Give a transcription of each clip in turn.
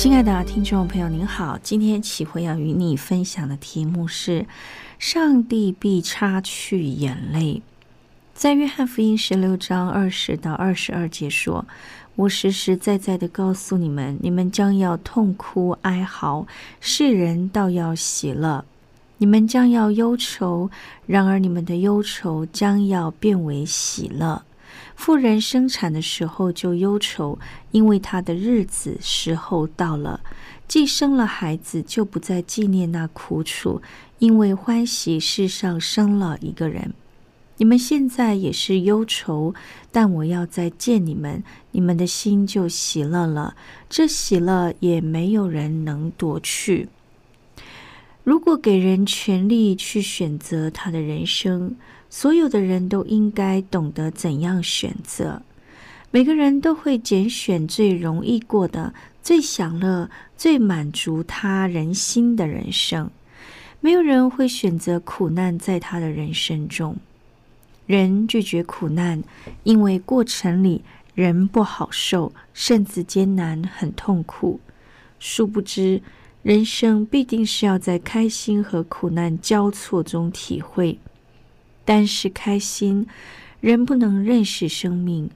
亲爱的听众朋友，您好，今天启慧要与你分享的题目是“上帝必擦去眼泪”。在约翰福音十六章二十到二十二节说：“我实实在在的告诉你们，你们将要痛哭哀嚎，世人倒要喜乐；你们将要忧愁，然而你们的忧愁将要变为喜乐。”妇人生产的时候就忧愁，因为她的日子时候到了；既生了孩子，就不再纪念那苦楚，因为欢喜世上生了一个人。你们现在也是忧愁，但我要再见你们，你们的心就喜乐了。这喜乐也没有人能夺去。如果给人权利去选择他的人生。所有的人都应该懂得怎样选择。每个人都会拣选最容易过的、最享乐、最满足他人心的人生。没有人会选择苦难在他的人生中。人拒绝苦难，因为过程里人不好受，甚至艰难、很痛苦。殊不知，人生必定是要在开心和苦难交错中体会。但是开心，人不能认识生命；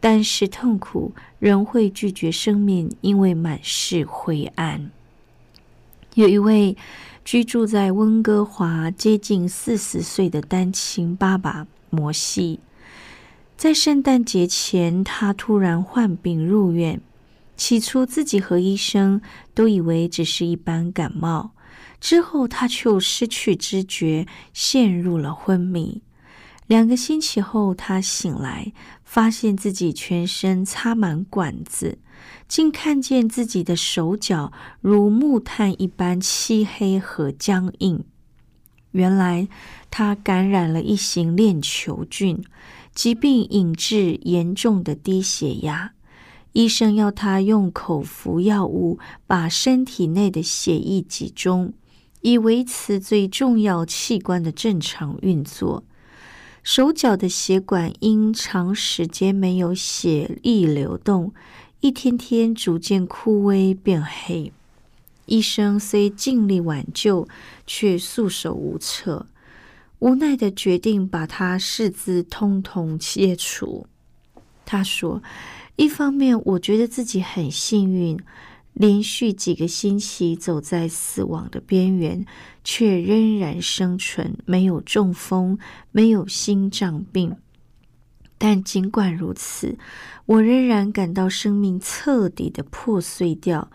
但是痛苦，人会拒绝生命，因为满是灰暗。有一位居住在温哥华、接近四十岁的单亲爸爸摩西，在圣诞节前，他突然患病入院。起初，自己和医生都以为只是一般感冒。之后，他就失去知觉，陷入了昏迷。两个星期后，他醒来，发现自己全身插满管子，竟看见自己的手脚如木炭一般漆黑和僵硬。原来，他感染了一型链球菌，疾病引致严重的低血压。医生要他用口服药物把身体内的血液集中。以维持最重要器官的正常运作。手脚的血管因长时间没有血液流动，一天天逐渐枯萎变黑。医生虽尽力挽救，却束手无策，无奈的决定把他四肢通通切除。他说：“一方面，我觉得自己很幸运。”连续几个星期走在死亡的边缘，却仍然生存，没有中风，没有心脏病。但尽管如此，我仍然感到生命彻底的破碎掉。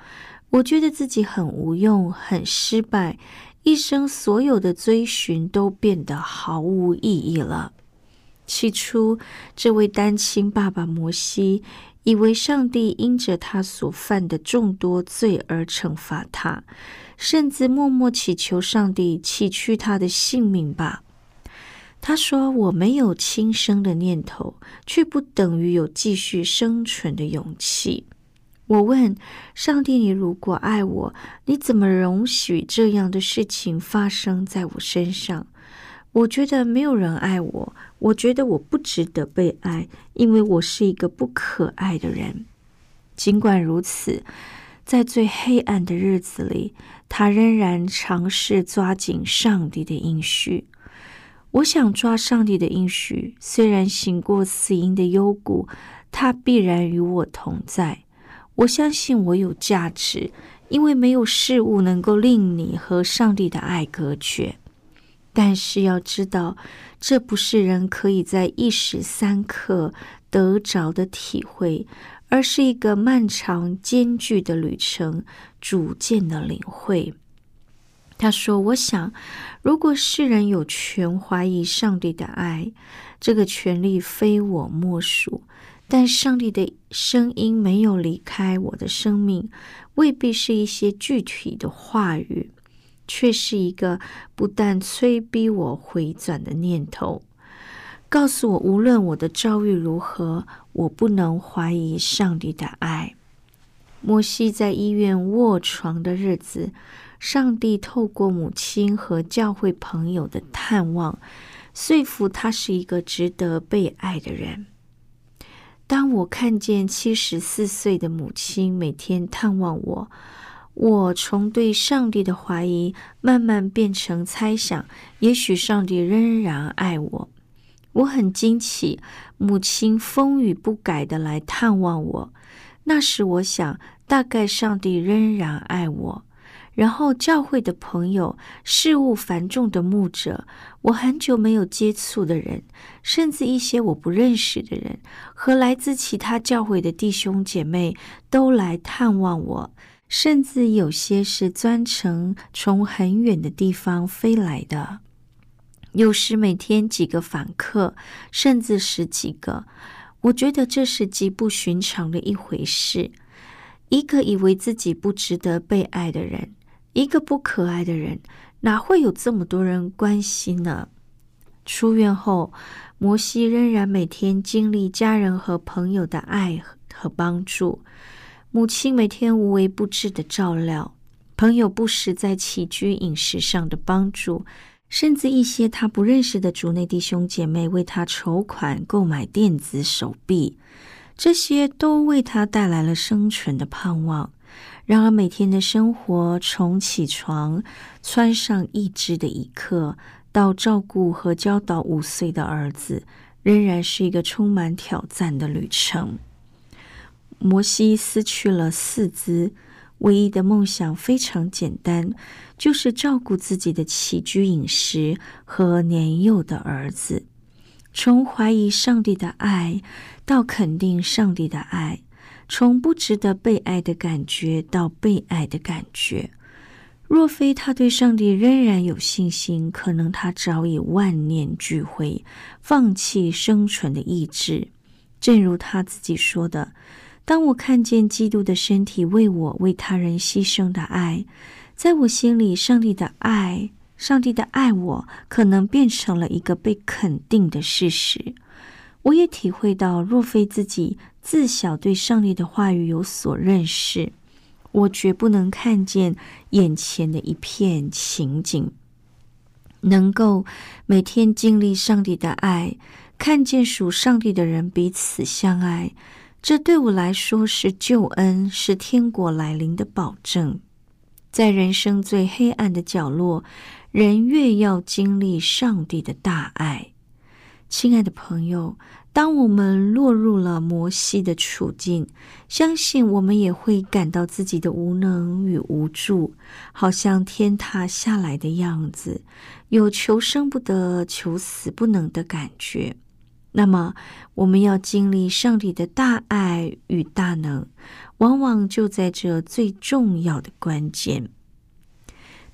我觉得自己很无用，很失败，一生所有的追寻都变得毫无意义了。起初，这位单亲爸爸摩西。以为上帝因着他所犯的众多罪而惩罚他，甚至默默祈求上帝弃去他的性命吧。他说：“我没有轻生的念头，却不等于有继续生存的勇气。”我问上帝：“你如果爱我，你怎么容许这样的事情发生在我身上？”我觉得没有人爱我。我觉得我不值得被爱，因为我是一个不可爱的人。尽管如此，在最黑暗的日子里，他仍然尝试抓紧上帝的应许。我想抓上帝的应许，虽然行过死荫的幽谷，他必然与我同在。我相信我有价值，因为没有事物能够令你和上帝的爱隔绝。但是要知道，这不是人可以在一时三刻得着的体会，而是一个漫长艰巨的旅程，逐渐的领会。他说：“我想，如果世人有权怀疑上帝的爱，这个权利非我莫属。但上帝的声音没有离开我的生命，未必是一些具体的话语，却是一个不但催逼我回转的念头，告诉我，无论我的遭遇如何，我不能怀疑上帝的爱。”摩西在医院卧床的日子。上帝透过母亲和教会朋友的探望，说服他是一个值得被爱的人。当我看见七十四岁的母亲每天探望我，我从对上帝的怀疑慢慢变成猜想：也许上帝仍然爱我。我很惊奇，母亲风雨不改的来探望我。那时我想，大概上帝仍然爱我。然后，教会的朋友、事务繁重的牧者、我很久没有接触的人，甚至一些我不认识的人，和来自其他教会的弟兄姐妹都来探望我，甚至有些是专程从很远的地方飞来的。有时每天几个访客，甚至十几个，我觉得这是极不寻常的一回事。一个以为自己不值得被爱的人。一个不可爱的人，哪会有这么多人关心呢？出院后，摩西仍然每天经历家人和朋友的爱和帮助，母亲每天无微不至的照料，朋友不时在起居饮食上的帮助，甚至一些他不认识的族内弟兄姐妹为他筹款购买电子手臂，这些都为他带来了生存的盼望。然而，每天的生活从起床、穿上一只的一刻，到照顾和教导五岁的儿子，仍然是一个充满挑战的旅程。摩西失去了四肢，唯一的梦想非常简单，就是照顾自己的起居饮食和年幼的儿子。从怀疑上帝的爱，到肯定上帝的爱。从不值得被爱的感觉到被爱的感觉，若非他对上帝仍然有信心，可能他早已万念俱灰，放弃生存的意志。正如他自己说的：“当我看见基督的身体为我为他人牺牲的爱，在我心里，上帝的爱，上帝的爱我，可能变成了一个被肯定的事实。”我也体会到，若非自己自小对上帝的话语有所认识，我绝不能看见眼前的一片情景。能够每天经历上帝的爱，看见属上帝的人彼此相爱，这对我来说是救恩，是天国来临的保证。在人生最黑暗的角落，人越要经历上帝的大爱。亲爱的朋友，当我们落入了摩西的处境，相信我们也会感到自己的无能与无助，好像天塌下来的样子，有求生不得、求死不能的感觉。那么，我们要经历上帝的大爱与大能，往往就在这最重要的关键。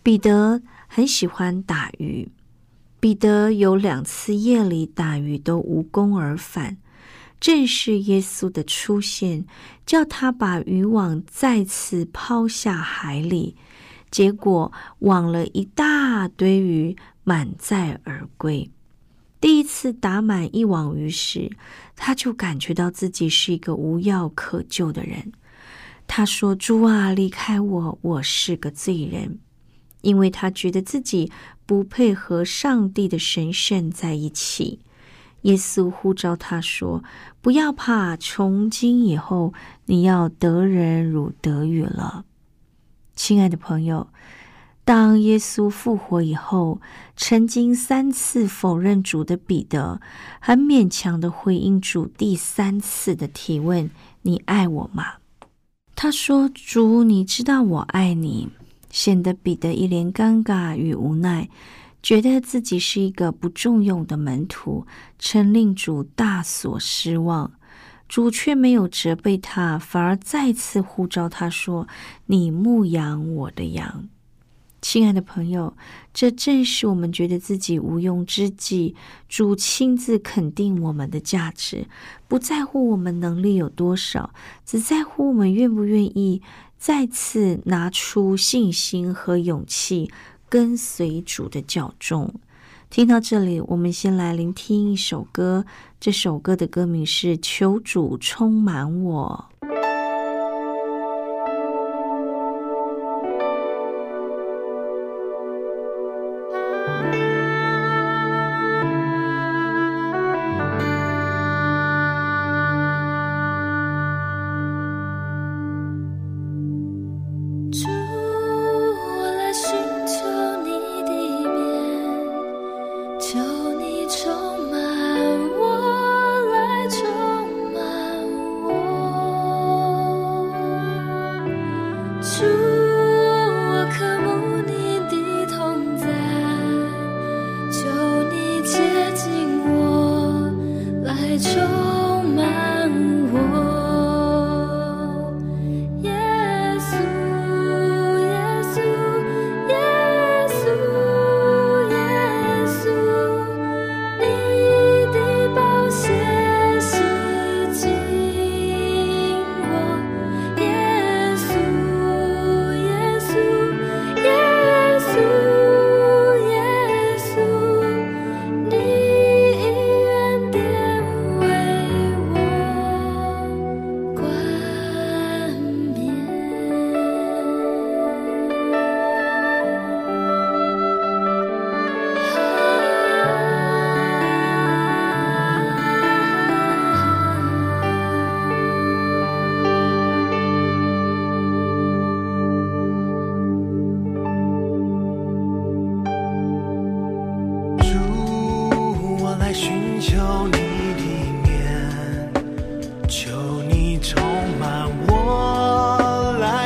彼得很喜欢打鱼。彼得有两次夜里打鱼都无功而返，正是耶稣的出现，叫他把渔网再次抛下海里，结果网了一大堆鱼，满载而归。第一次打满一网鱼时，他就感觉到自己是一个无药可救的人。他说：“主啊，离开我，我是个罪人。”因为他觉得自己不配和上帝的神圣在一起，耶稣呼召他说：“不要怕，从今以后你要得人如得鱼了。”亲爱的朋友，当耶稣复活以后，曾经三次否认主的彼得，很勉强的回应主第三次的提问：“你爱我吗？”他说：“主，你知道我爱你。”显得彼得一脸尴尬与无奈，觉得自己是一个不重用的门徒，曾令主大所失望。主却没有责备他，反而再次呼召他说：“你牧养我的羊。”亲爱的朋友，这正是我们觉得自己无用之际，主亲自肯定我们的价值，不在乎我们能力有多少，只在乎我们愿不愿意再次拿出信心和勇气，跟随主的教众。听到这里，我们先来聆听一首歌。这首歌的歌名是《求主充满我》。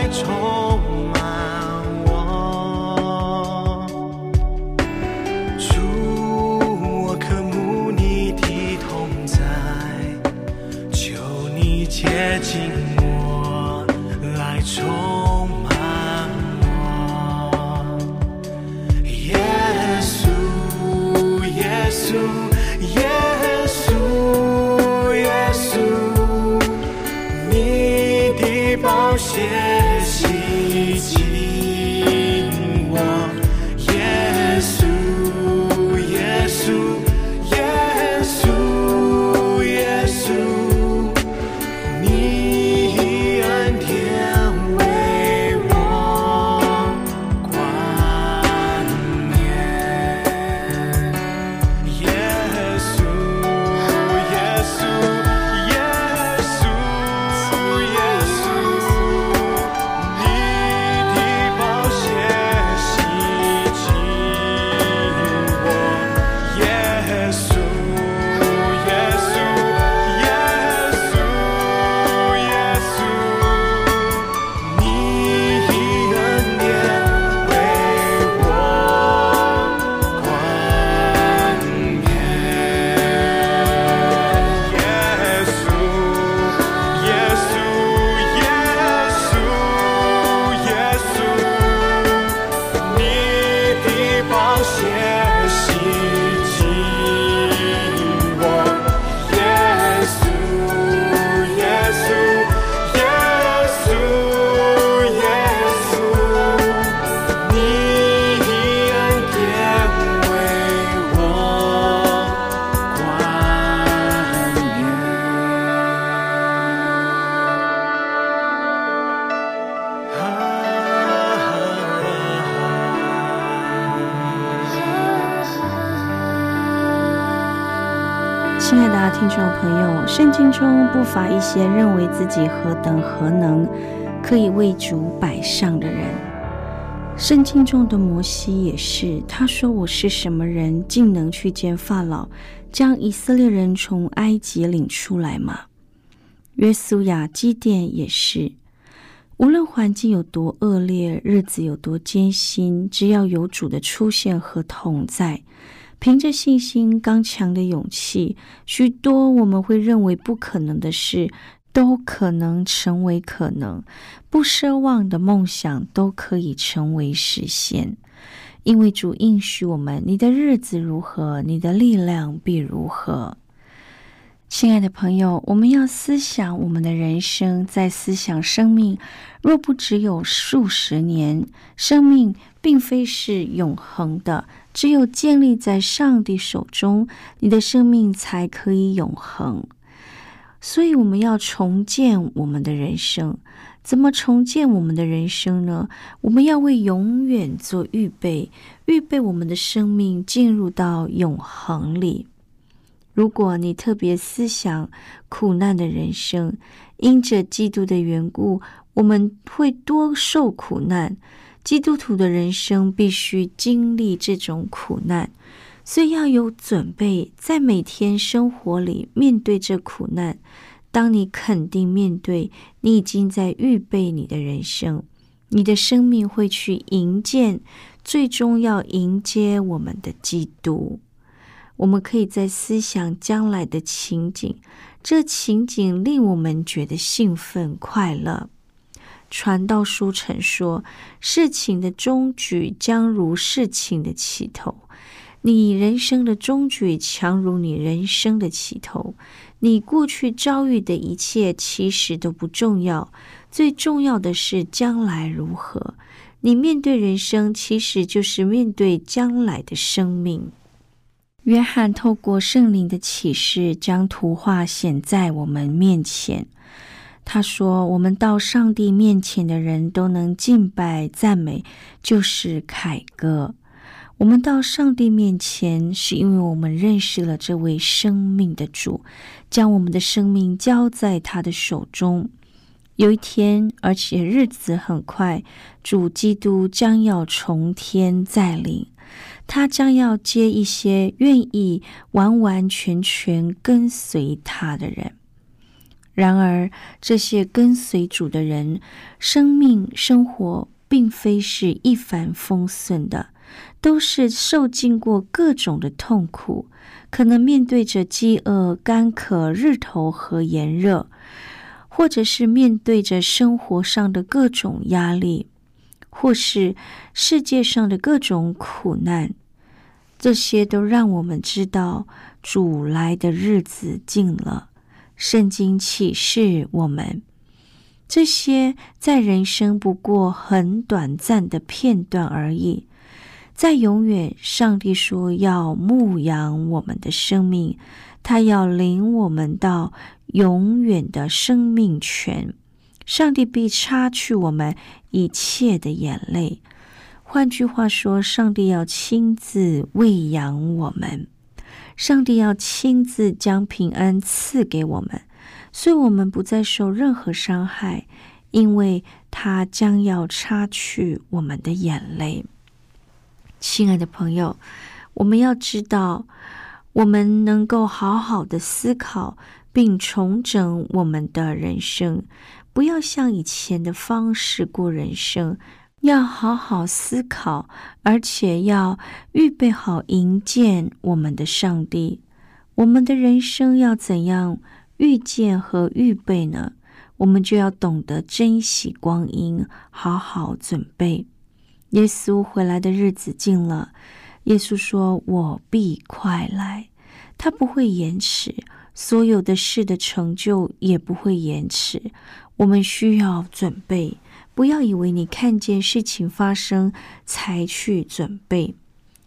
错。友，圣经中不乏一些认为自己何等何能，可以为主摆上的人。圣经中的摩西也是，他说：“我是什么人，竟能去见法老，将以色列人从埃及领出来吗？”约书亚基甸也是，无论环境有多恶劣，日子有多艰辛，只要有主的出现和同在，凭着信心、刚强的勇气，许多我们会认为不可能的事。都可能成为可能，不奢望的梦想都可以成为实现，因为主应许我们：你的日子如何，你的力量必如何。亲爱的朋友，我们要思想我们的人生，在思想生命，若不只有数十年，生命并非是永恒的，只有建立在上帝手中，你的生命才可以永恒。所以，我们要重建我们的人生。怎么重建我们的人生呢？我们要为永远做预备，预备我们的生命进入到永恒里。如果你特别思想苦难的人生，因着基督的缘故，我们会多受苦难。基督徒的人生必须经历这种苦难。所以要有准备，在每天生活里面对这苦难。当你肯定面对，你已经在预备你的人生，你的生命会去迎接，最终要迎接我们的基督。我们可以在思想将来的情景，这情景令我们觉得兴奋快乐。传道书曾说：“事情的终局将如事情的起头。”你人生的终局强如你人生的起头。你过去遭遇的一切其实都不重要，最重要的是将来如何。你面对人生，其实就是面对将来的生命。约翰透过圣灵的启示，将图画显在我们面前。他说：“我们到上帝面前的人都能敬拜赞美，就是凯歌。”我们到上帝面前，是因为我们认识了这位生命的主，将我们的生命交在他的手中。有一天，而且日子很快，主基督将要从天再临，他将要接一些愿意完完全全跟随他的人。然而，这些跟随主的人，生命生活并非是一帆风顺的。都是受尽过各种的痛苦，可能面对着饥饿、干渴、日头和炎热，或者是面对着生活上的各种压力，或是世界上的各种苦难。这些都让我们知道主来的日子近了。圣经启示我们，这些在人生不过很短暂的片段而已。在永远，上帝说要牧养我们的生命，他要领我们到永远的生命泉。上帝必擦去我们一切的眼泪。换句话说，上帝要亲自喂养我们，上帝要亲自将平安赐给我们，所以我们不再受任何伤害，因为他将要擦去我们的眼泪。亲爱的朋友，我们要知道，我们能够好好的思考并重整我们的人生，不要像以前的方式过人生，要好好思考，而且要预备好迎接我们的上帝。我们的人生要怎样遇见和预备呢？我们就要懂得珍惜光阴，好好准备。耶稣回来的日子近了，耶稣说：“我必快来。”他不会延迟，所有的事的成就也不会延迟。我们需要准备，不要以为你看见事情发生才去准备。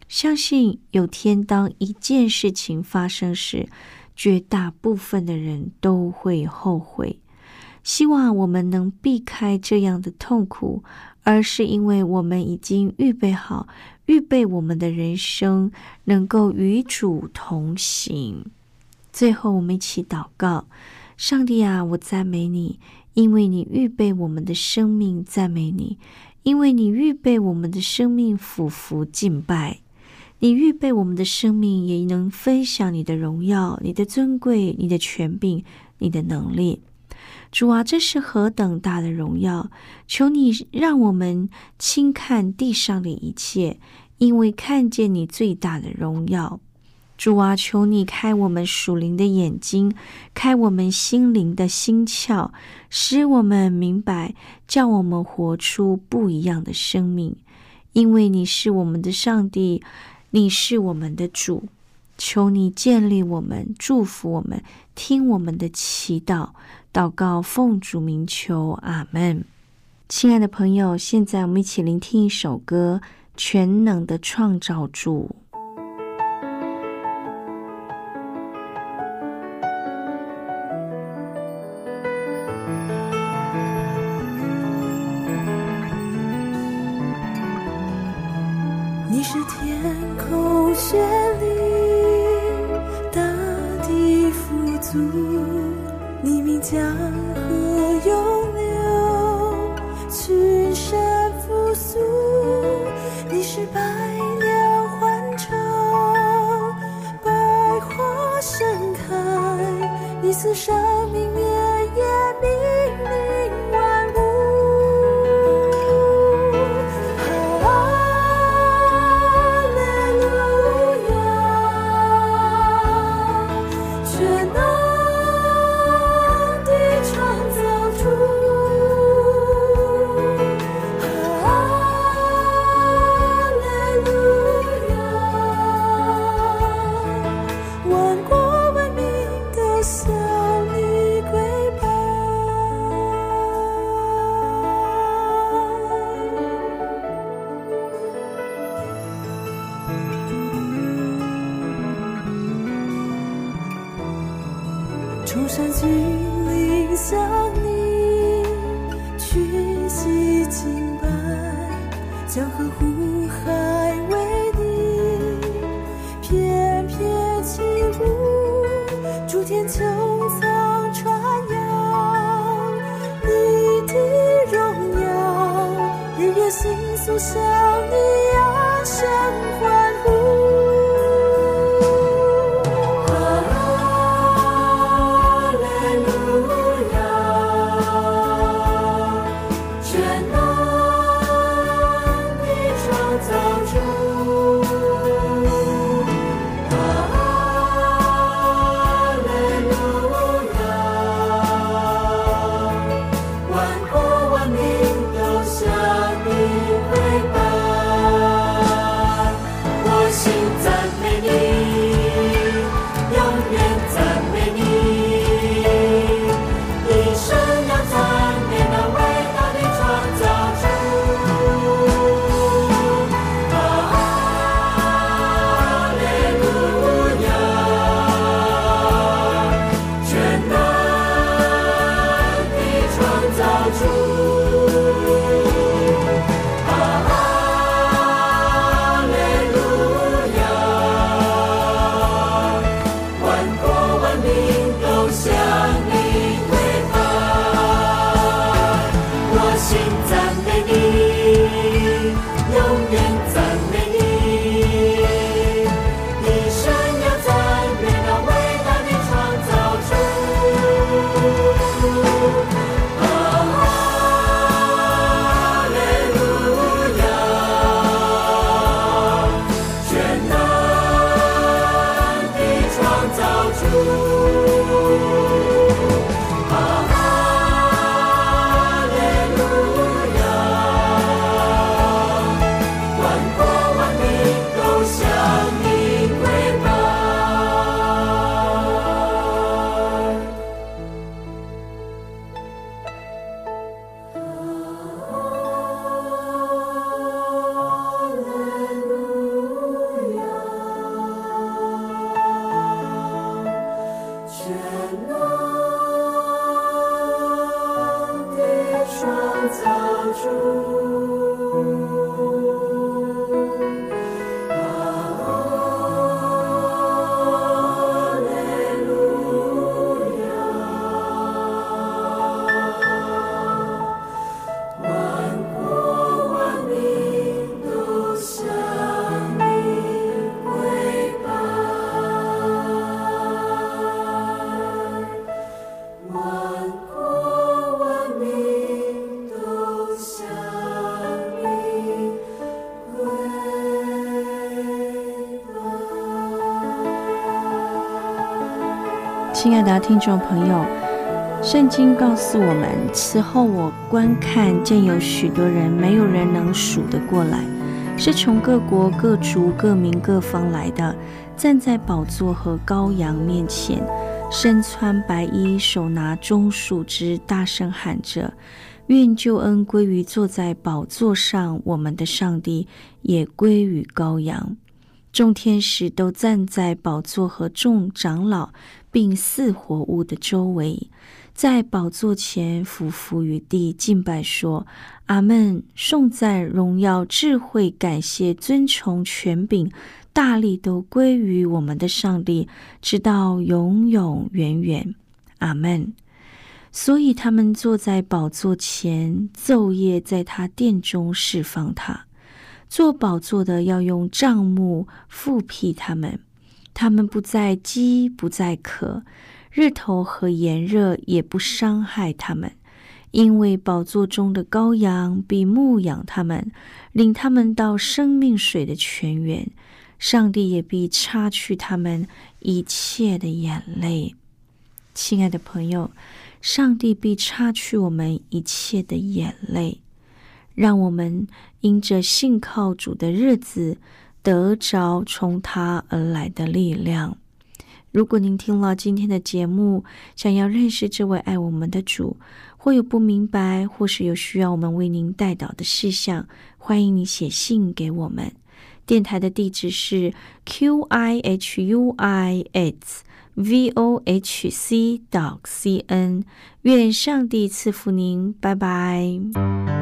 相信有天，当一件事情发生时，绝大部分的人都会后悔。希望我们能避开这样的痛苦。而是因为我们已经预备好，预备我们的人生能够与主同行。最后，我们一起祷告：上帝啊，我赞美你，因为你预备我们的生命；赞美你，因为你预备我们的生命俯伏敬拜，你预备我们的生命也能分享你的荣耀、你的尊贵、你的权柄、你的能力。主啊，这是何等大的荣耀！求你让我们轻看地上的一切，因为看见你最大的荣耀。主啊，求你开我们属灵的眼睛，开我们心灵的心窍，使我们明白，叫我们活出不一样的生命。因为你是我们的上帝，你是我们的主。求你建立我们，祝福我们，听我们的祈祷，祷告奉主名求，阿门。亲爱的朋友，现在我们一起聆听一首歌，《全能的创造主》。亲爱的听众朋友，圣经告诉我们，此后我观看，见有许多人，没有人能数得过来，是从各国、各族、各民、各方来的，站在宝座和羔羊面前，身穿白衣，手拿棕树枝，大声喊着：“愿救恩归于坐在宝座上我们的上帝，也归于羔羊。”众天使都站在宝座和众长老。并四活物的周围，在宝座前俯伏于地敬拜，说：“阿门！颂赞、荣耀、智慧、感谢、尊崇、权柄、大力，都归于我们的上帝，直到永永远远。阿门。”所以他们坐在宝座前，昼夜在他殿中释放他。做宝座的要用帐幕覆庇他们。他们不再饥，不再渴，日头和炎热也不伤害他们，因为宝座中的羔羊必牧养他们，领他们到生命水的泉源。上帝也必擦去他们一切的眼泪。亲爱的朋友，上帝必擦去我们一切的眼泪，让我们因着信靠主的日子。得着从他而来的力量。如果您听了今天的节目，想要认识这位爱我们的主，或有不明白，或是有需要我们为您带导的事项，欢迎你写信给我们。电台的地址是 q i h u i s v o h c dot c n。愿上帝赐福您，拜拜。